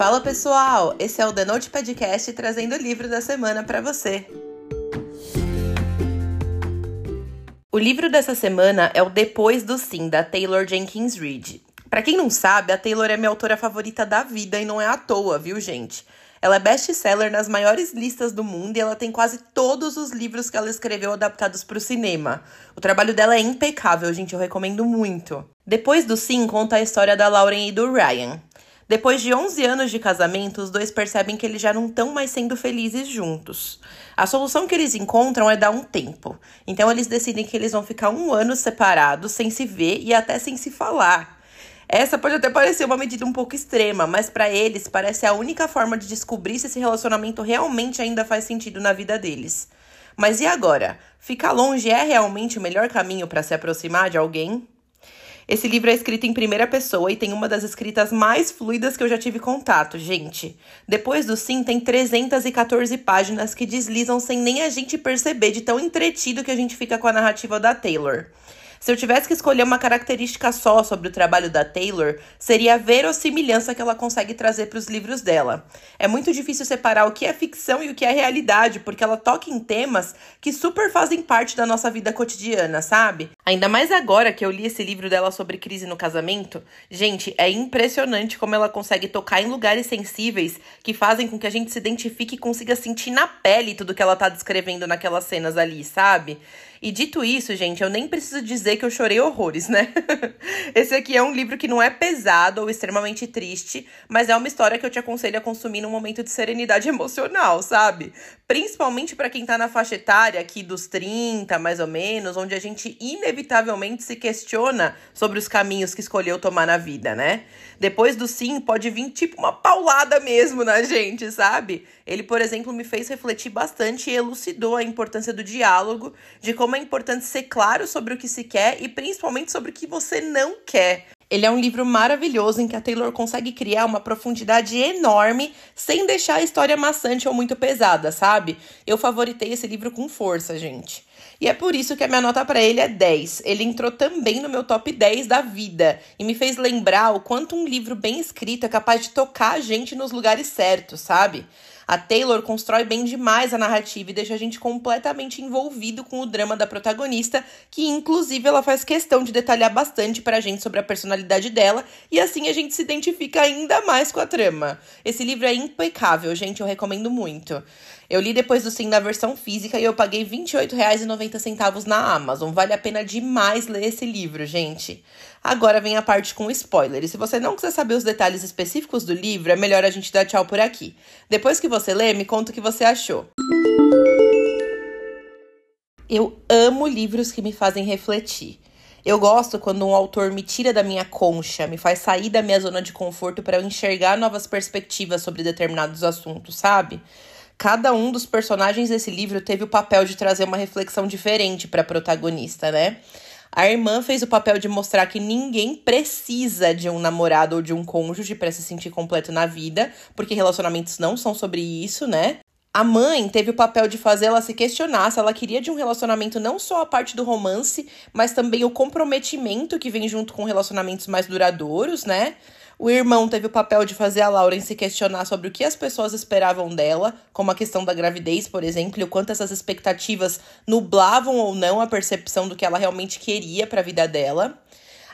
Fala pessoal, esse é o The Note Podcast trazendo o livro da semana para você. O livro dessa semana é o Depois do Sim, da Taylor Jenkins Reid. Para quem não sabe, a Taylor é minha autora favorita da vida e não é à toa, viu, gente? Ela é best-seller nas maiores listas do mundo e ela tem quase todos os livros que ela escreveu adaptados para o cinema. O trabalho dela é impecável, gente, eu recomendo muito. Depois do Sim, conta a história da Lauren e do Ryan. Depois de 11 anos de casamento, os dois percebem que eles já não estão mais sendo felizes juntos. A solução que eles encontram é dar um tempo. Então eles decidem que eles vão ficar um ano separados, sem se ver e até sem se falar. Essa pode até parecer uma medida um pouco extrema, mas para eles parece a única forma de descobrir se esse relacionamento realmente ainda faz sentido na vida deles. Mas e agora? Ficar longe é realmente o melhor caminho para se aproximar de alguém? Esse livro é escrito em primeira pessoa e tem uma das escritas mais fluidas que eu já tive contato, gente. Depois do sim, tem 314 páginas que deslizam sem nem a gente perceber de tão entretido que a gente fica com a narrativa da Taylor. Se eu tivesse que escolher uma característica só sobre o trabalho da Taylor, seria a verossimilhança que ela consegue trazer para os livros dela. É muito difícil separar o que é ficção e o que é realidade, porque ela toca em temas que super fazem parte da nossa vida cotidiana, sabe? Ainda mais agora que eu li esse livro dela sobre crise no casamento. Gente, é impressionante como ela consegue tocar em lugares sensíveis que fazem com que a gente se identifique e consiga sentir na pele tudo que ela tá descrevendo naquelas cenas ali, sabe? E dito isso, gente, eu nem preciso dizer que eu chorei horrores, né? Esse aqui é um livro que não é pesado ou extremamente triste, mas é uma história que eu te aconselho a consumir num momento de serenidade emocional, sabe? Principalmente para quem tá na faixa etária aqui dos 30, mais ou menos, onde a gente inevitavelmente se questiona sobre os caminhos que escolheu tomar na vida, né? Depois do sim, pode vir tipo uma paulada mesmo na gente, sabe? Ele, por exemplo, me fez refletir bastante e elucidou a importância do diálogo, de como é importante ser claro sobre o que se quer e principalmente sobre o que você não quer. Ele é um livro maravilhoso em que a Taylor consegue criar uma profundidade enorme sem deixar a história maçante ou muito pesada, sabe? Eu favoritei esse livro com força, gente. E é por isso que a minha nota para ele é 10. Ele entrou também no meu top 10 da vida e me fez lembrar o quanto um livro bem escrito é capaz de tocar a gente nos lugares certos, sabe? A Taylor constrói bem demais a narrativa e deixa a gente completamente envolvido com o drama da protagonista, que inclusive ela faz questão de detalhar bastante pra gente sobre a personalidade dela, e assim a gente se identifica ainda mais com a trama. Esse livro é impecável, gente, eu recomendo muito. Eu li depois do Sim na versão física e eu paguei R$ 28,90 na Amazon. Vale a pena demais ler esse livro, gente. Agora vem a parte com spoiler. E se você não quiser saber os detalhes específicos do livro, é melhor a gente dar tchau por aqui. Depois que você lê, me conta o que você achou. Eu amo livros que me fazem refletir. Eu gosto quando um autor me tira da minha concha, me faz sair da minha zona de conforto para eu enxergar novas perspectivas sobre determinados assuntos, sabe? Cada um dos personagens desse livro teve o papel de trazer uma reflexão diferente para a protagonista, né? A irmã fez o papel de mostrar que ninguém precisa de um namorado ou de um cônjuge para se sentir completo na vida, porque relacionamentos não são sobre isso, né? A mãe teve o papel de fazer ela se questionar se ela queria de um relacionamento não só a parte do romance, mas também o comprometimento que vem junto com relacionamentos mais duradouros, né? O irmão teve o papel de fazer a Lauren se questionar sobre o que as pessoas esperavam dela, como a questão da gravidez, por exemplo, e o quanto essas expectativas nublavam ou não a percepção do que ela realmente queria para a vida dela.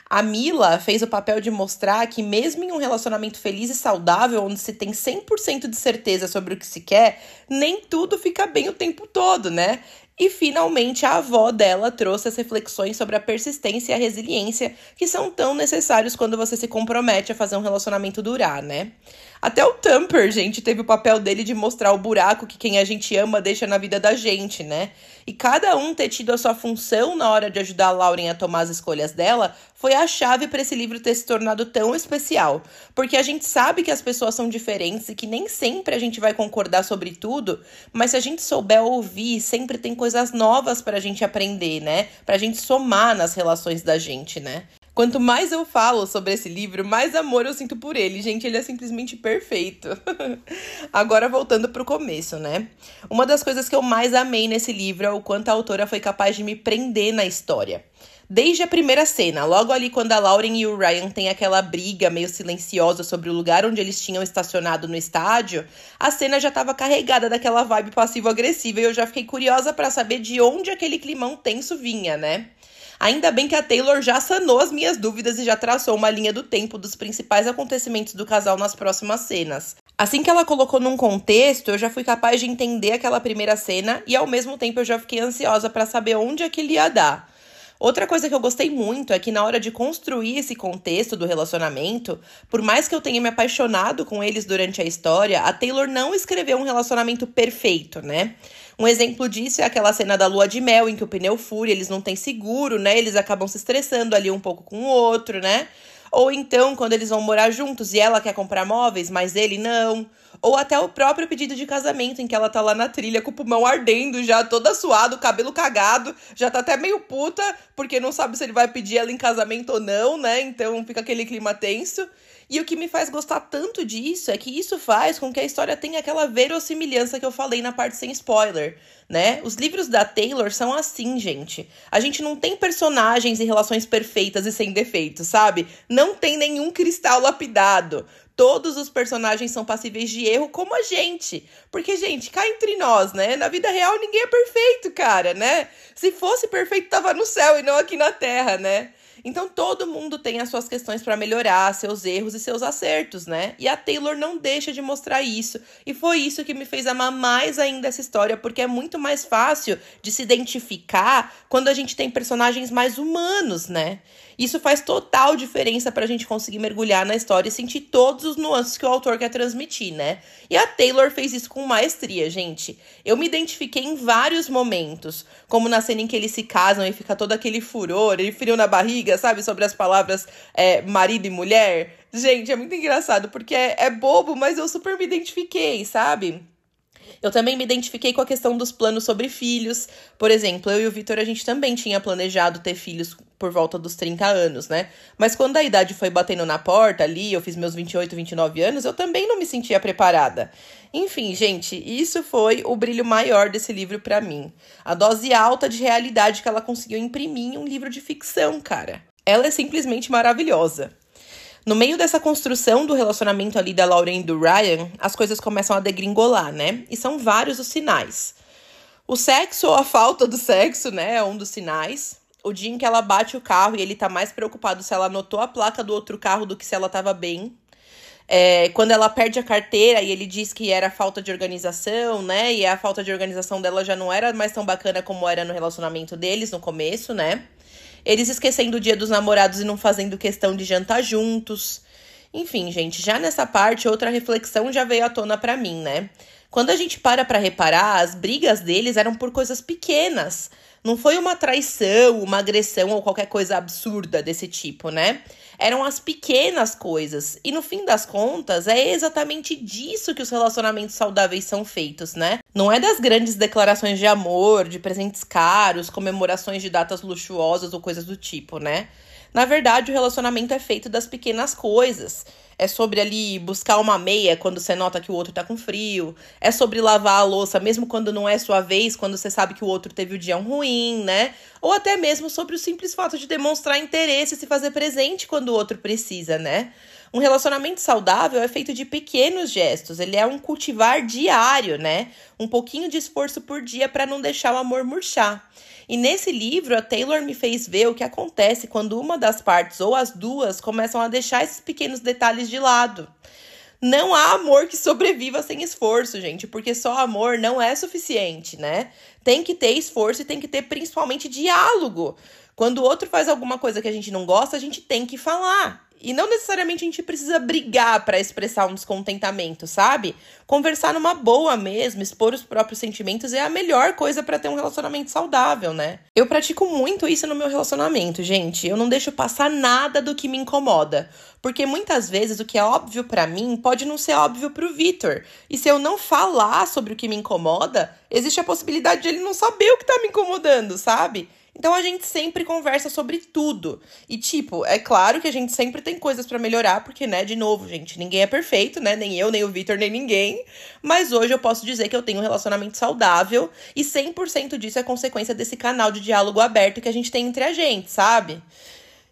A Mila fez o papel de mostrar que, mesmo em um relacionamento feliz e saudável, onde se tem 100% de certeza sobre o que se quer, nem tudo fica bem o tempo todo, né? E finalmente a avó dela trouxe as reflexões sobre a persistência e a resiliência que são tão necessários quando você se compromete a fazer um relacionamento durar, né? Até o Thumper, gente, teve o papel dele de mostrar o buraco que quem a gente ama deixa na vida da gente, né? E cada um ter tido a sua função na hora de ajudar a Lauren a tomar as escolhas dela foi a chave para esse livro ter se tornado tão especial. Porque a gente sabe que as pessoas são diferentes e que nem sempre a gente vai concordar sobre tudo, mas se a gente souber ouvir, sempre tem coisas novas para a gente aprender, né? Para a gente somar nas relações da gente, né? Quanto mais eu falo sobre esse livro, mais amor eu sinto por ele. Gente, ele é simplesmente perfeito. Agora voltando pro começo, né? Uma das coisas que eu mais amei nesse livro é o quanto a autora foi capaz de me prender na história. Desde a primeira cena, logo ali quando a Lauren e o Ryan têm aquela briga meio silenciosa sobre o lugar onde eles tinham estacionado no estádio, a cena já estava carregada daquela vibe passivo-agressiva e eu já fiquei curiosa para saber de onde aquele climão tenso vinha, né? Ainda bem que a Taylor já sanou as minhas dúvidas e já traçou uma linha do tempo dos principais acontecimentos do casal nas próximas cenas. Assim que ela colocou num contexto, eu já fui capaz de entender aquela primeira cena e ao mesmo tempo eu já fiquei ansiosa para saber onde aquilo ia dar. Outra coisa que eu gostei muito é que na hora de construir esse contexto do relacionamento, por mais que eu tenha me apaixonado com eles durante a história, a Taylor não escreveu um relacionamento perfeito, né? Um exemplo disso é aquela cena da lua de mel em que o pneu fura, eles não têm seguro, né? Eles acabam se estressando ali um pouco com o outro, né? Ou então, quando eles vão morar juntos e ela quer comprar móveis, mas ele não. Ou até o próprio pedido de casamento, em que ela tá lá na trilha com o pulmão ardendo, já toda suado, cabelo cagado, já tá até meio puta, porque não sabe se ele vai pedir ela em casamento ou não, né? Então fica aquele clima tenso. E o que me faz gostar tanto disso é que isso faz com que a história tenha aquela verossimilhança que eu falei na parte sem spoiler, né? Os livros da Taylor são assim, gente. A gente não tem personagens e relações perfeitas e sem defeitos, sabe? Não tem nenhum cristal lapidado. Todos os personagens são passíveis de erro, como a gente. Porque, gente, cá entre nós, né? Na vida real ninguém é perfeito, cara, né? Se fosse perfeito, tava no céu e não aqui na terra, né? Então todo mundo tem as suas questões para melhorar, seus erros e seus acertos, né? E a Taylor não deixa de mostrar isso. E foi isso que me fez amar mais ainda essa história, porque é muito mais fácil de se identificar quando a gente tem personagens mais humanos, né? Isso faz total diferença para a gente conseguir mergulhar na história e sentir todos os nuances que o autor quer transmitir, né? E a Taylor fez isso com maestria, gente. Eu me identifiquei em vários momentos, como na cena em que eles se casam e fica todo aquele furor, ele frio na barriga, sabe? Sobre as palavras é, marido e mulher. Gente, é muito engraçado, porque é, é bobo, mas eu super me identifiquei, sabe? Eu também me identifiquei com a questão dos planos sobre filhos. Por exemplo, eu e o Vitor, a gente também tinha planejado ter filhos por volta dos 30 anos, né? Mas quando a idade foi batendo na porta ali, eu fiz meus 28, 29 anos, eu também não me sentia preparada. Enfim, gente, isso foi o brilho maior desse livro para mim. A dose alta de realidade que ela conseguiu imprimir em um livro de ficção, cara. Ela é simplesmente maravilhosa. No meio dessa construção do relacionamento ali da Lauren e do Ryan, as coisas começam a degringolar, né? E são vários os sinais. O sexo ou a falta do sexo, né, é um dos sinais. O dia em que ela bate o carro e ele tá mais preocupado se ela anotou a placa do outro carro do que se ela tava bem. É, quando ela perde a carteira e ele diz que era falta de organização, né? E a falta de organização dela já não era mais tão bacana como era no relacionamento deles no começo, né? Eles esquecendo o dia dos namorados e não fazendo questão de jantar juntos. Enfim, gente, já nessa parte, outra reflexão já veio à tona para mim, né? Quando a gente para para reparar, as brigas deles eram por coisas pequenas. Não foi uma traição, uma agressão ou qualquer coisa absurda desse tipo, né? Eram as pequenas coisas. E no fim das contas, é exatamente disso que os relacionamentos saudáveis são feitos, né? Não é das grandes declarações de amor, de presentes caros, comemorações de datas luxuosas ou coisas do tipo, né? Na verdade, o relacionamento é feito das pequenas coisas. É sobre ali buscar uma meia quando você nota que o outro tá com frio. É sobre lavar a louça mesmo quando não é sua vez, quando você sabe que o outro teve o dia ruim, né? Ou até mesmo sobre o simples fato de demonstrar interesse e se fazer presente quando o outro precisa, né? Um relacionamento saudável é feito de pequenos gestos, ele é um cultivar diário, né? Um pouquinho de esforço por dia para não deixar o amor murchar. E nesse livro, a Taylor me fez ver o que acontece quando uma das partes ou as duas começam a deixar esses pequenos detalhes de lado. Não há amor que sobreviva sem esforço, gente, porque só amor não é suficiente, né? Tem que ter esforço e tem que ter principalmente diálogo. Quando o outro faz alguma coisa que a gente não gosta, a gente tem que falar. E não necessariamente a gente precisa brigar para expressar um descontentamento, sabe? Conversar numa boa mesmo, expor os próprios sentimentos é a melhor coisa para ter um relacionamento saudável, né? Eu pratico muito isso no meu relacionamento, gente. Eu não deixo passar nada do que me incomoda, porque muitas vezes o que é óbvio para mim pode não ser óbvio para o Vitor. E se eu não falar sobre o que me incomoda, existe a possibilidade de ele não saber o que tá me incomodando, sabe? Então a gente sempre conversa sobre tudo. E tipo, é claro que a gente sempre tem coisas para melhorar, porque né, de novo, gente, ninguém é perfeito, né? Nem eu, nem o Victor, nem ninguém. Mas hoje eu posso dizer que eu tenho um relacionamento saudável e 100% disso é consequência desse canal de diálogo aberto que a gente tem entre a gente, sabe?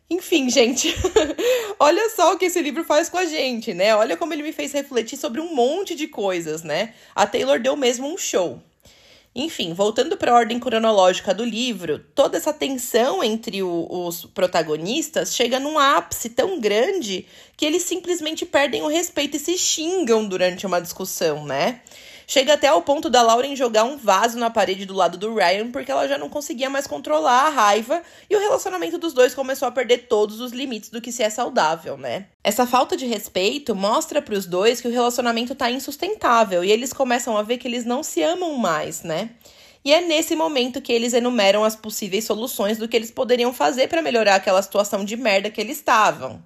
Enfim, gente, olha só o que esse livro faz com a gente, né? Olha como ele me fez refletir sobre um monte de coisas, né? A Taylor deu mesmo um show. Enfim, voltando para a ordem cronológica do livro, toda essa tensão entre o, os protagonistas chega num ápice tão grande que eles simplesmente perdem o respeito e se xingam durante uma discussão, né? Chega até ao ponto da Lauren jogar um vaso na parede do lado do Ryan porque ela já não conseguia mais controlar a raiva e o relacionamento dos dois começou a perder todos os limites do que se é saudável, né? Essa falta de respeito mostra para os dois que o relacionamento tá insustentável e eles começam a ver que eles não se amam mais, né? E é nesse momento que eles enumeram as possíveis soluções do que eles poderiam fazer para melhorar aquela situação de merda que eles estavam.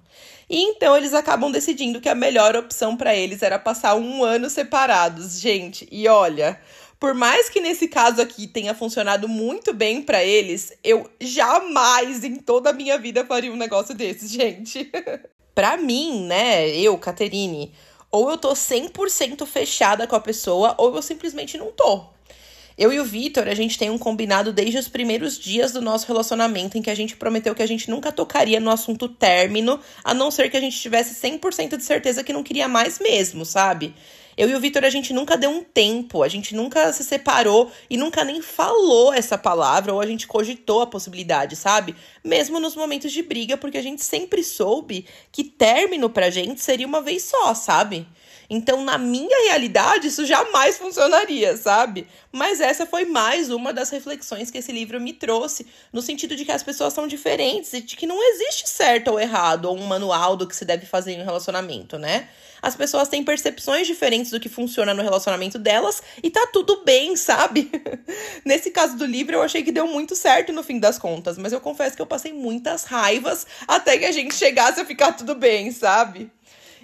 E então eles acabam decidindo que a melhor opção para eles era passar um ano separados, gente. E olha, por mais que nesse caso aqui tenha funcionado muito bem para eles, eu jamais em toda a minha vida faria um negócio desses, gente. pra mim, né, eu, Caterine, ou eu tô 100% fechada com a pessoa, ou eu simplesmente não tô. Eu e o Vitor, a gente tem um combinado desde os primeiros dias do nosso relacionamento, em que a gente prometeu que a gente nunca tocaria no assunto término, a não ser que a gente tivesse 100% de certeza que não queria mais mesmo, sabe? Eu e o Vitor, a gente nunca deu um tempo, a gente nunca se separou e nunca nem falou essa palavra, ou a gente cogitou a possibilidade, sabe? Mesmo nos momentos de briga, porque a gente sempre soube que término pra gente seria uma vez só, sabe? Então, na minha realidade, isso jamais funcionaria, sabe? Mas essa foi mais uma das reflexões que esse livro me trouxe, no sentido de que as pessoas são diferentes e de que não existe certo ou errado, ou um manual do que se deve fazer em um relacionamento, né? As pessoas têm percepções diferentes do que funciona no relacionamento delas e tá tudo bem, sabe? Nesse caso do livro, eu achei que deu muito certo no fim das contas, mas eu confesso que eu passei muitas raivas até que a gente chegasse a ficar tudo bem, sabe?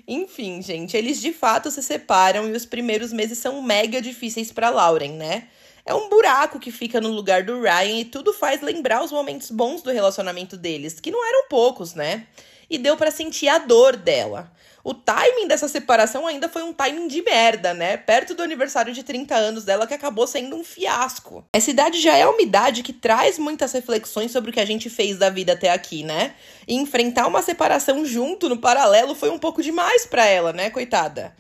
Enfim, gente, eles de fato se separam e os primeiros meses são mega difíceis para Lauren, né? É um buraco que fica no lugar do Ryan e tudo faz lembrar os momentos bons do relacionamento deles, que não eram poucos, né? E deu para sentir a dor dela. O timing dessa separação ainda foi um timing de merda, né? Perto do aniversário de 30 anos dela, que acabou sendo um fiasco. Essa idade já é uma idade que traz muitas reflexões sobre o que a gente fez da vida até aqui, né? E enfrentar uma separação junto, no paralelo, foi um pouco demais para ela, né, coitada?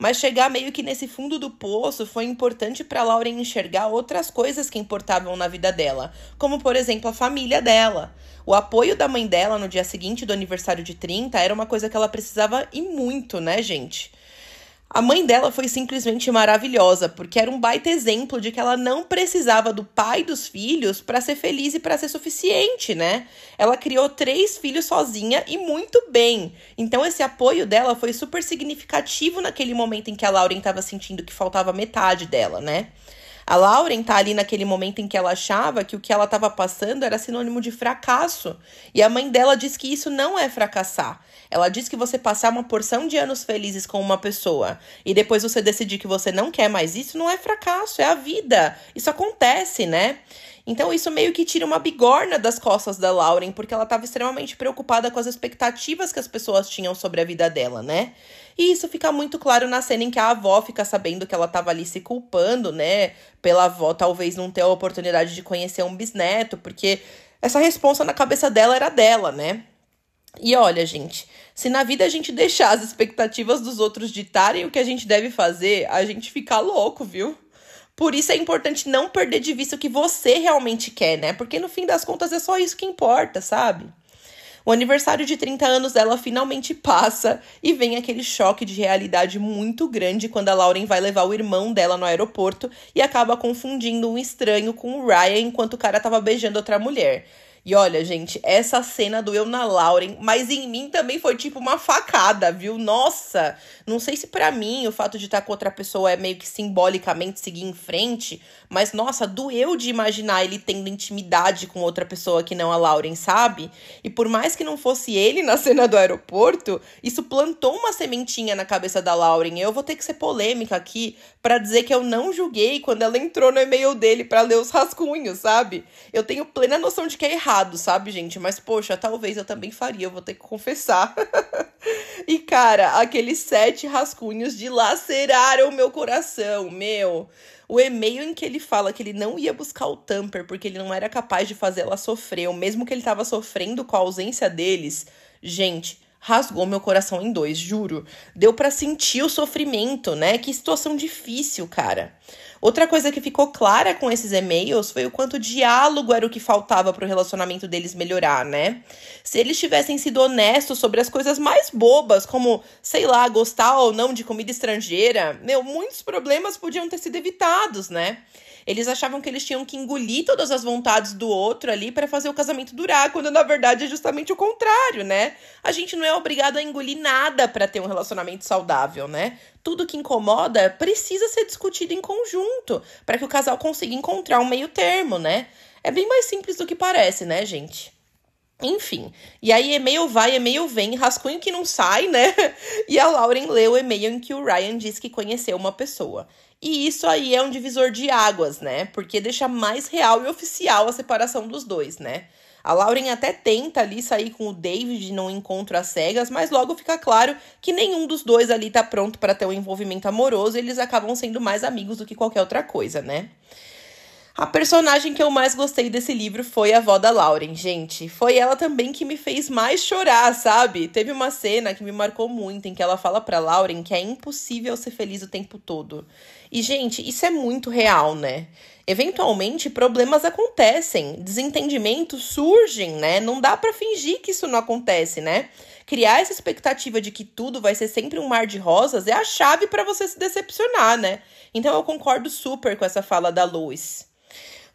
Mas chegar meio que nesse fundo do poço foi importante para Lauren enxergar outras coisas que importavam na vida dela, como por exemplo a família dela. O apoio da mãe dela no dia seguinte do aniversário de 30 era uma coisa que ela precisava e muito, né, gente? A mãe dela foi simplesmente maravilhosa, porque era um baita exemplo de que ela não precisava do pai dos filhos para ser feliz e para ser suficiente, né? Ela criou três filhos sozinha e muito bem. Então esse apoio dela foi super significativo naquele momento em que a Lauren estava sentindo que faltava metade dela, né? A Lauren tá ali naquele momento em que ela achava que o que ela estava passando era sinônimo de fracasso. E a mãe dela diz que isso não é fracassar. Ela diz que você passar uma porção de anos felizes com uma pessoa e depois você decidir que você não quer mais isso, não é fracasso, é a vida. Isso acontece, né? Então isso meio que tira uma bigorna das costas da Lauren, porque ela estava extremamente preocupada com as expectativas que as pessoas tinham sobre a vida dela, né? E isso fica muito claro na cena em que a avó fica sabendo que ela estava ali se culpando, né? Pela avó talvez não ter a oportunidade de conhecer um bisneto, porque essa responsa na cabeça dela era dela, né? E olha, gente, se na vida a gente deixar as expectativas dos outros ditarem o que a gente deve fazer, a gente fica louco, viu? Por isso é importante não perder de vista o que você realmente quer, né? Porque no fim das contas é só isso que importa, sabe? O aniversário de 30 anos dela finalmente passa e vem aquele choque de realidade muito grande quando a Lauren vai levar o irmão dela no aeroporto e acaba confundindo um estranho com o Ryan enquanto o cara tava beijando outra mulher. E olha, gente, essa cena doeu na Lauren, mas em mim também foi tipo uma facada, viu? Nossa, não sei se para mim o fato de estar com outra pessoa é meio que simbolicamente seguir em frente, mas nossa, doeu de imaginar ele tendo intimidade com outra pessoa que não a Lauren, sabe? E por mais que não fosse ele na cena do aeroporto, isso plantou uma sementinha na cabeça da Lauren. Eu vou ter que ser polêmica aqui para dizer que eu não julguei quando ela entrou no e-mail dele para ler os rascunhos, sabe? Eu tenho plena noção de que é errado errado, sabe, gente? Mas, poxa, talvez eu também faria, eu vou ter que confessar. e, cara, aqueles sete rascunhos dilaceraram o meu coração, meu. O e-mail em que ele fala que ele não ia buscar o Tamper porque ele não era capaz de fazer ela sofrer, ou mesmo que ele tava sofrendo com a ausência deles. Gente, rasgou meu coração em dois, juro. Deu para sentir o sofrimento, né? Que situação difícil, cara. Outra coisa que ficou clara com esses e-mails foi o quanto diálogo era o que faltava para o relacionamento deles melhorar, né? Se eles tivessem sido honestos sobre as coisas mais bobas, como, sei lá, gostar ou não de comida estrangeira, meu, muitos problemas podiam ter sido evitados, né? Eles achavam que eles tinham que engolir todas as vontades do outro ali para fazer o casamento durar, quando na verdade é justamente o contrário, né? A gente não é obrigado a engolir nada para ter um relacionamento saudável, né? Tudo que incomoda precisa ser discutido em conjunto, para que o casal consiga encontrar um meio termo, né? É bem mais simples do que parece, né, gente? Enfim, e aí e-mail vai, e-mail vem, rascunho que não sai, né? E a Lauren leu o e-mail em que o Ryan diz que conheceu uma pessoa. E isso aí é um divisor de águas, né? Porque deixa mais real e oficial a separação dos dois, né? A Lauren até tenta ali sair com o David num encontro às cegas, mas logo fica claro que nenhum dos dois ali tá pronto para ter um envolvimento amoroso e eles acabam sendo mais amigos do que qualquer outra coisa, né? A personagem que eu mais gostei desse livro foi a avó da Lauren, gente. Foi ela também que me fez mais chorar, sabe? Teve uma cena que me marcou muito em que ela fala pra Lauren que é impossível ser feliz o tempo todo. E, gente, isso é muito real, né? Eventualmente, problemas acontecem, desentendimentos surgem, né? Não dá para fingir que isso não acontece, né? Criar essa expectativa de que tudo vai ser sempre um mar de rosas é a chave para você se decepcionar, né? Então eu concordo super com essa fala da Lois.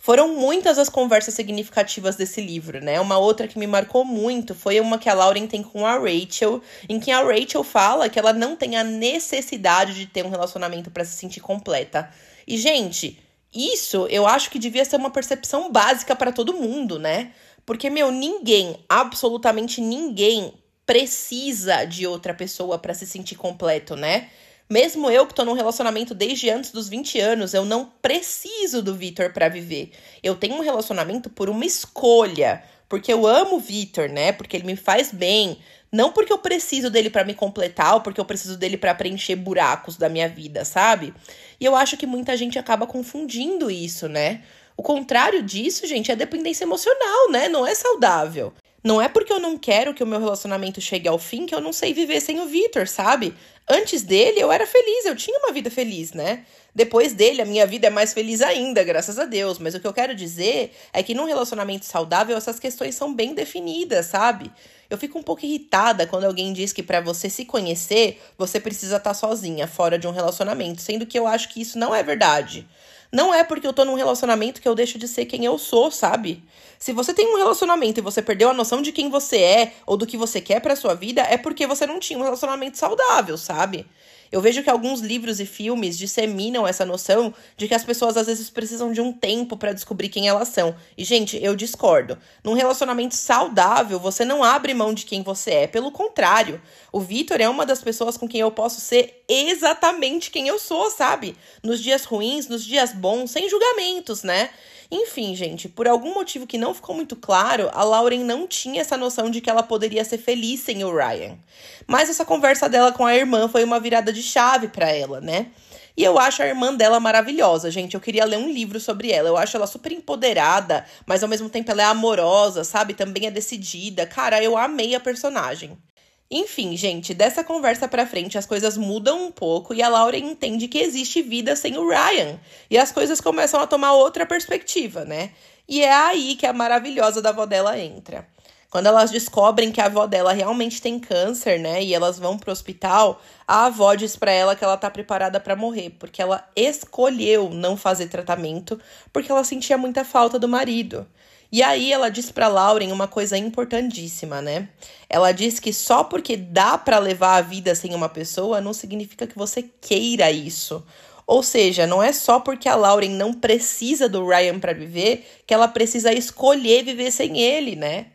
Foram muitas as conversas significativas desse livro, né? Uma outra que me marcou muito foi uma que a Lauren tem com a Rachel, em que a Rachel fala que ela não tem a necessidade de ter um relacionamento para se sentir completa. E, gente, isso eu acho que devia ser uma percepção básica para todo mundo, né? Porque, meu, ninguém, absolutamente ninguém, precisa de outra pessoa para se sentir completo, né? Mesmo eu que tô num relacionamento desde antes dos 20 anos, eu não preciso do Vitor para viver. Eu tenho um relacionamento por uma escolha, porque eu amo o Vitor, né? Porque ele me faz bem, não porque eu preciso dele para me completar ou porque eu preciso dele para preencher buracos da minha vida, sabe? E eu acho que muita gente acaba confundindo isso, né? O contrário disso, gente, é dependência emocional, né? Não é saudável. Não é porque eu não quero que o meu relacionamento chegue ao fim que eu não sei viver sem o Vitor, sabe? Antes dele eu era feliz, eu tinha uma vida feliz, né? Depois dele a minha vida é mais feliz ainda, graças a Deus. Mas o que eu quero dizer é que num relacionamento saudável essas questões são bem definidas, sabe? Eu fico um pouco irritada quando alguém diz que para você se conhecer, você precisa estar tá sozinha, fora de um relacionamento, sendo que eu acho que isso não é verdade. Não é porque eu tô num relacionamento que eu deixo de ser quem eu sou, sabe? Se você tem um relacionamento e você perdeu a noção de quem você é ou do que você quer para sua vida, é porque você não tinha um relacionamento saudável, sabe? Eu vejo que alguns livros e filmes disseminam essa noção de que as pessoas às vezes precisam de um tempo para descobrir quem elas são. E, gente, eu discordo. Num relacionamento saudável, você não abre mão de quem você é. Pelo contrário, o Vitor é uma das pessoas com quem eu posso ser exatamente quem eu sou, sabe? Nos dias ruins, nos dias bons, sem julgamentos, né? Enfim, gente, por algum motivo que não ficou muito claro, a Lauren não tinha essa noção de que ela poderia ser feliz sem o Ryan. Mas essa conversa dela com a irmã foi uma virada de chave para ela, né? E eu acho a irmã dela maravilhosa, gente. Eu queria ler um livro sobre ela. Eu acho ela super empoderada, mas ao mesmo tempo ela é amorosa, sabe? Também é decidida. Cara, eu amei a personagem. Enfim, gente, dessa conversa pra frente as coisas mudam um pouco e a Laura entende que existe vida sem o Ryan. E as coisas começam a tomar outra perspectiva, né? E é aí que a maravilhosa da avó dela entra. Quando elas descobrem que a avó dela realmente tem câncer, né, e elas vão pro hospital, a avó diz para ela que ela tá preparada para morrer, porque ela escolheu não fazer tratamento, porque ela sentia muita falta do marido. E aí ela diz para Lauren uma coisa importantíssima, né? Ela diz que só porque dá para levar a vida sem uma pessoa não significa que você queira isso. Ou seja, não é só porque a Lauren não precisa do Ryan para viver que ela precisa escolher viver sem ele, né?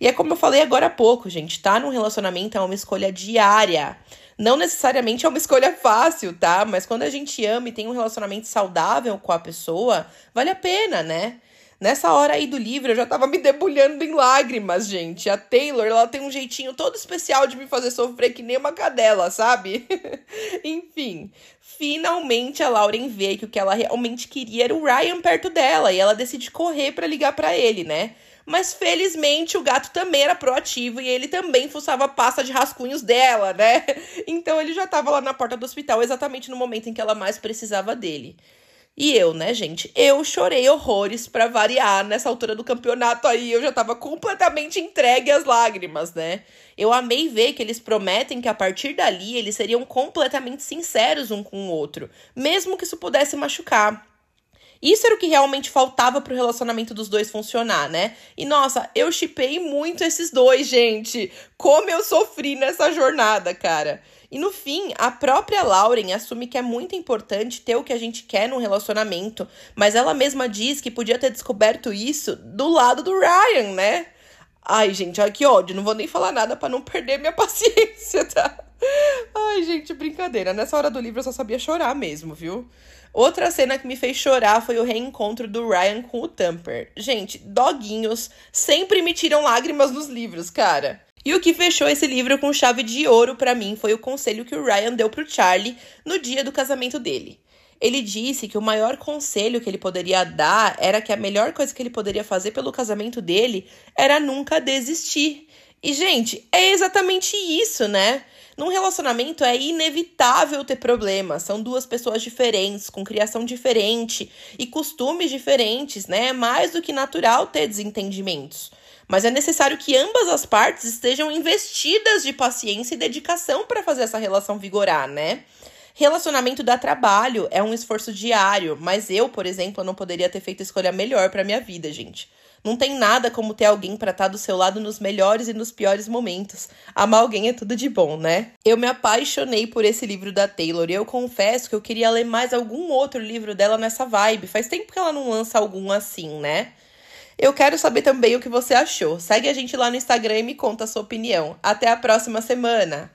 E é como eu falei agora há pouco, gente, tá num relacionamento é uma escolha diária. Não necessariamente é uma escolha fácil, tá? Mas quando a gente ama e tem um relacionamento saudável com a pessoa, vale a pena, né? Nessa hora aí do livro, eu já tava me debulhando em lágrimas, gente. A Taylor, ela tem um jeitinho todo especial de me fazer sofrer que nem uma cadela, sabe? Enfim, finalmente a Lauren vê que o que ela realmente queria era o Ryan perto dela e ela decide correr para ligar para ele, né? Mas felizmente o gato também era proativo e ele também fuçava a pasta de rascunhos dela, né? Então ele já tava lá na porta do hospital exatamente no momento em que ela mais precisava dele. E eu, né, gente? Eu chorei horrores para variar nessa altura do campeonato aí. Eu já tava completamente entregue às lágrimas, né? Eu amei ver que eles prometem que a partir dali eles seriam completamente sinceros um com o outro, mesmo que isso pudesse machucar. Isso era o que realmente faltava pro relacionamento dos dois funcionar, né? E nossa, eu chipei muito esses dois, gente. Como eu sofri nessa jornada, cara. E no fim, a própria Lauren assume que é muito importante ter o que a gente quer num relacionamento, mas ela mesma diz que podia ter descoberto isso do lado do Ryan, né? Ai, gente, olha que ódio. Não vou nem falar nada para não perder minha paciência, tá? Ai, gente, brincadeira. Nessa hora do livro eu só sabia chorar mesmo, viu? Outra cena que me fez chorar foi o reencontro do Ryan com o Thumper. Gente, doguinhos sempre me tiram lágrimas nos livros, cara. E o que fechou esse livro com chave de ouro para mim foi o conselho que o Ryan deu pro Charlie no dia do casamento dele. Ele disse que o maior conselho que ele poderia dar era que a melhor coisa que ele poderia fazer pelo casamento dele era nunca desistir. E, gente, é exatamente isso, né? Num relacionamento é inevitável ter problemas. São duas pessoas diferentes, com criação diferente e costumes diferentes, né? É mais do que natural ter desentendimentos. Mas é necessário que ambas as partes estejam investidas de paciência e dedicação para fazer essa relação vigorar, né? Relacionamento dá trabalho, é um esforço diário, mas eu, por exemplo, não poderia ter feito escolha melhor para minha vida, gente. Não tem nada como ter alguém para estar tá do seu lado nos melhores e nos piores momentos. Amar alguém é tudo de bom, né? Eu me apaixonei por esse livro da Taylor e eu confesso que eu queria ler mais algum outro livro dela nessa vibe. Faz tempo que ela não lança algum assim, né? Eu quero saber também o que você achou. Segue a gente lá no Instagram e me conta a sua opinião. Até a próxima semana!